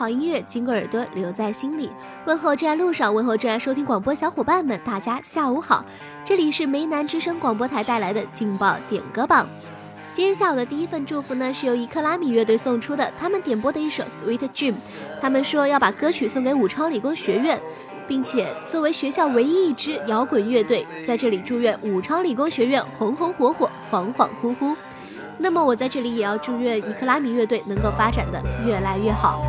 好音乐经过耳朵留在心里，问候正在路上，问候正在收听广播小伙伴们，大家下午好，这里是梅南之声广播台带来的劲爆点歌榜。今天下午的第一份祝福呢，是由一克拉米乐队送出的，他们点播的一首 Sweet Dream，他们说要把歌曲送给武昌理工学院，并且作为学校唯一一支摇滚乐队，在这里祝愿武昌理工学院红红火火，恍恍惚惚。那么我在这里也要祝愿伊克拉米乐队能够发展的越来越好。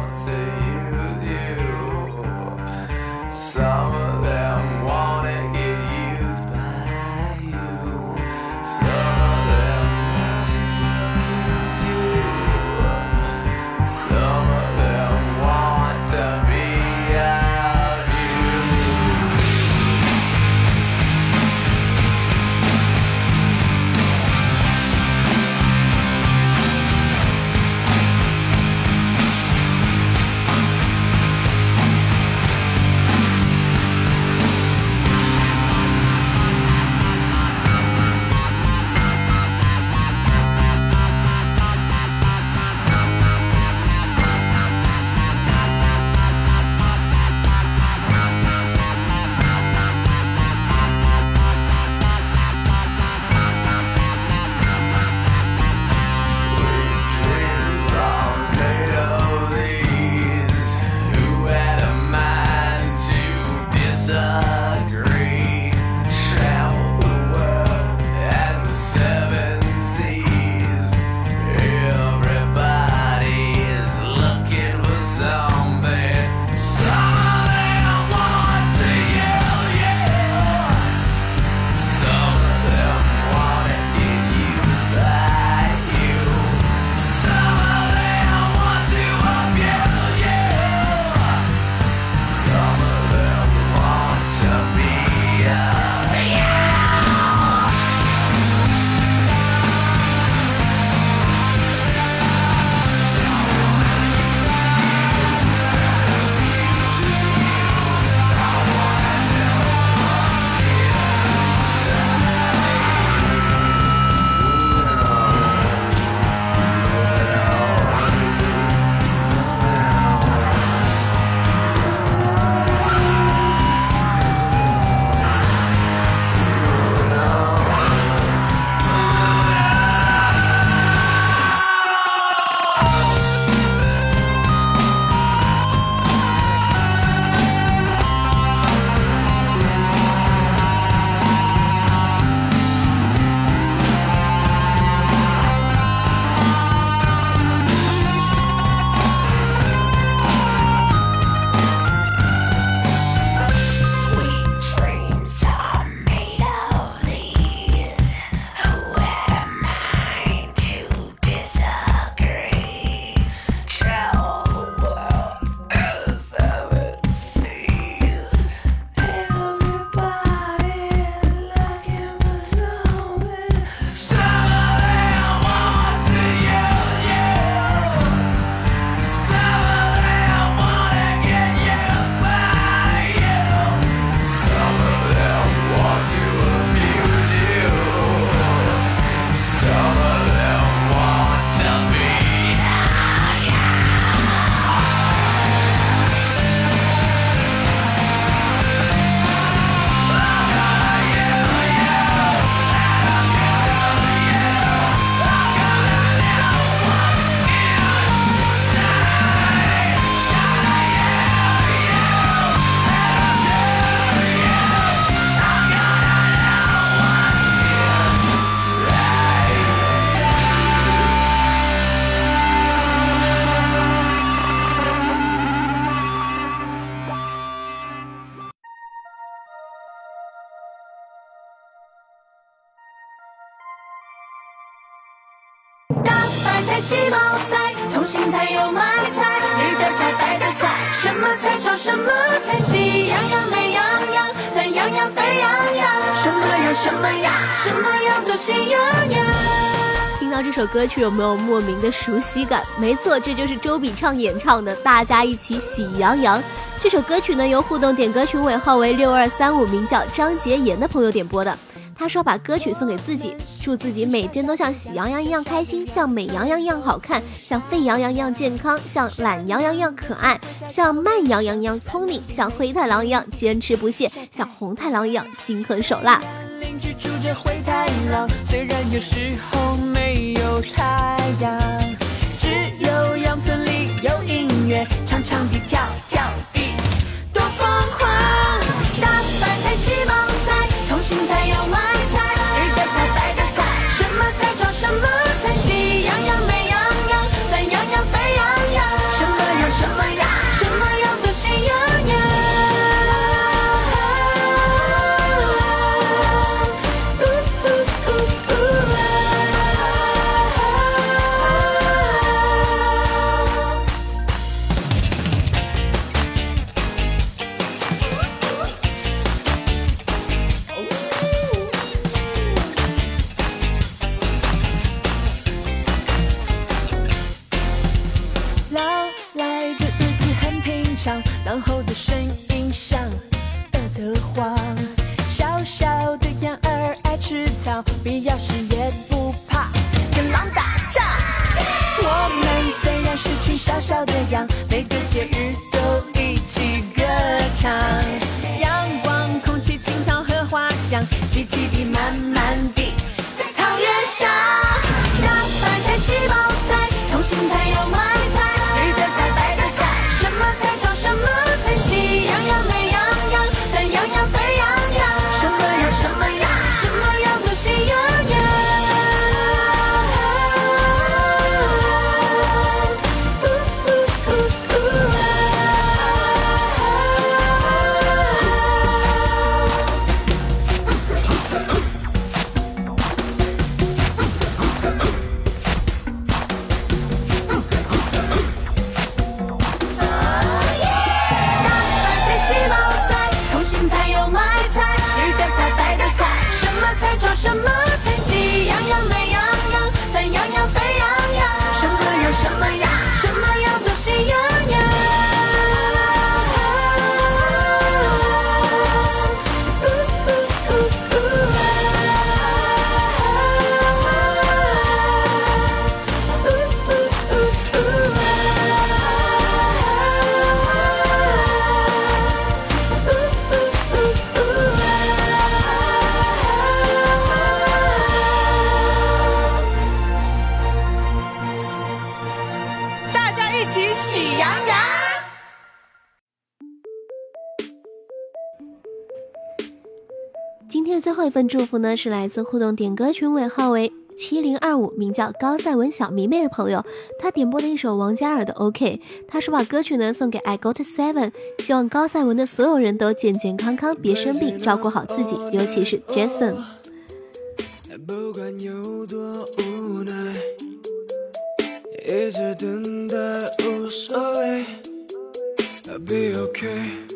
青，菜有买菜，绿的菜白的菜，什么菜炒什么菜，喜羊羊美羊羊，懒羊羊沸羊羊，什么羊什么呀，什么样都喜羊羊。听到这首歌曲有没有莫名的熟悉感？没错，这就是周笔畅演唱的《大家一起喜羊羊》。这首歌曲呢，由互动点歌群尾号为六二三五，名叫张杰言的朋友点播的。他说把歌曲送给自己，祝自己每天都像喜羊羊一样开心，像美羊羊一样好看，像沸羊羊一样健康，像懒羊羊一样可爱，像慢羊羊一样聪明，像灰太狼一样坚持不懈，像红太狼一样心狠手辣。邻居住着灰太狼，虽然有时候没有太阳，只有羊村里有音乐，长长的跳很平常，狼吼的声音像饿得慌。小小的羊儿爱吃草，必要时也不怕跟狼打仗。我们虽然是群小小的羊，每个节日都一起歌唱。阳光、空气、青草和花香，集体地满满什么今天的最后一份祝福呢，是来自互动点歌群尾号为七零二五，名叫高赛文小迷妹的朋友，他点播的一首王嘉尔的 OK，他说把歌曲呢送给 I Got Seven，希望高赛文的所有人都健健康康，别生病，照顾好自己，尤其是 Jason。不管有多无奈，一直等待无所谓，I'll be ok。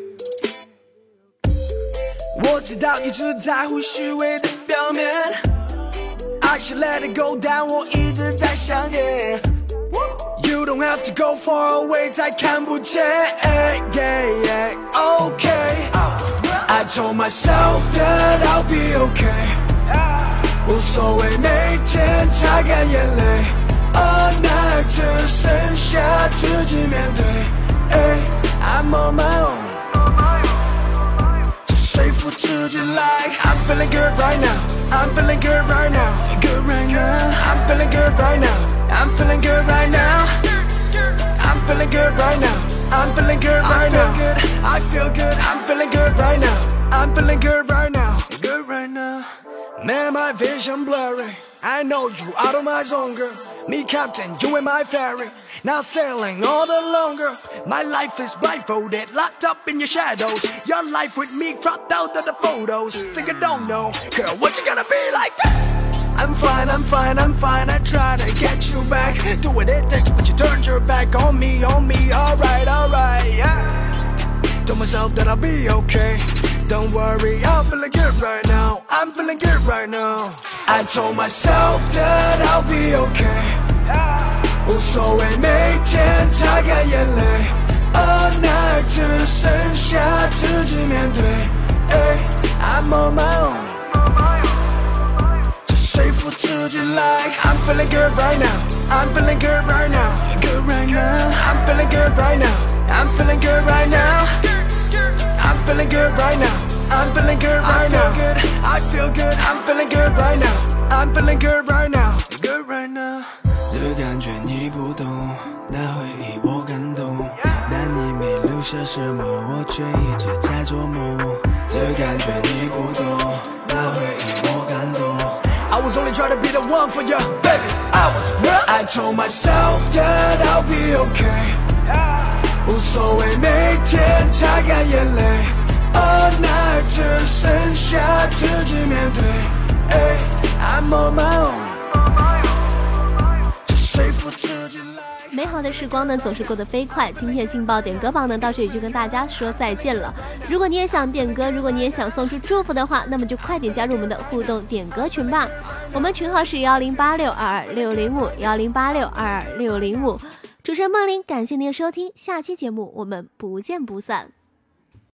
我知道你只在乎虚伪的表面，I should let it go，但我一直在想念。You don't have to go far away，再看不见。Okay, I told myself that I'll be okay。无所谓每天擦干眼泪，All night 只剩下自己面对。，I'm on my own，straight for to July. I'm feeling good right now. I'm feeling good right now. Good right now. I'm feeling good right now. I'm feeling good right now. I'm feeling good right now. I'm feeling good right now. Good. I feel good. I'm feeling good right now. I'm feeling good right now. Good right now. Man, my vision blurry. I know you out of my zone, girl. Me captain, you in my ferry. Now sailing all the longer. My life is blindfolded, locked up in your shadows. Your life with me cropped out of the photos. Think I don't know, girl, what you gonna be like that? I'm fine, I'm fine, I'm fine. I try to get you back. Do what it takes, but you turned your back on me, on me. Alright, alright, yeah. Myself that I'll be okay. Don't worry, I'm feeling good right now. I'm feeling good right now. I told myself that I'll be okay. 无所谓，每天擦干眼泪。All night 只剩下自己面对。I'm on my own. 这说服自己 like I'm feeling good right now. I'm feeling good right now. Good right now. I'm feeling good right now. I'm feeling good right now. I'm feeling good right now. I'm feeling good right now. Good. I feel good. I'm feeling good right now. I'm feeling good right now. Good right now. 这感觉你不懂，那回忆我感动，但你没留下什么，我却一直在做梦。这感觉你不懂，那回忆我感动。I was only trying to be the one for you, baby. I was real. I told myself that I'll be okay. 无所谓，每天擦干眼泪。 只剩下自己面对。美好的时光呢，总是过得飞快。今天劲爆点歌榜呢，到这里就跟大家说再见了。如果你也想点歌，如果你也想送出祝福的话，那么就快点加入我们的互动点歌群吧。我们群号是幺零八六二二六零五幺零八六二二六零五。主持人梦玲，感谢您的收听，下期节目我们不见不散。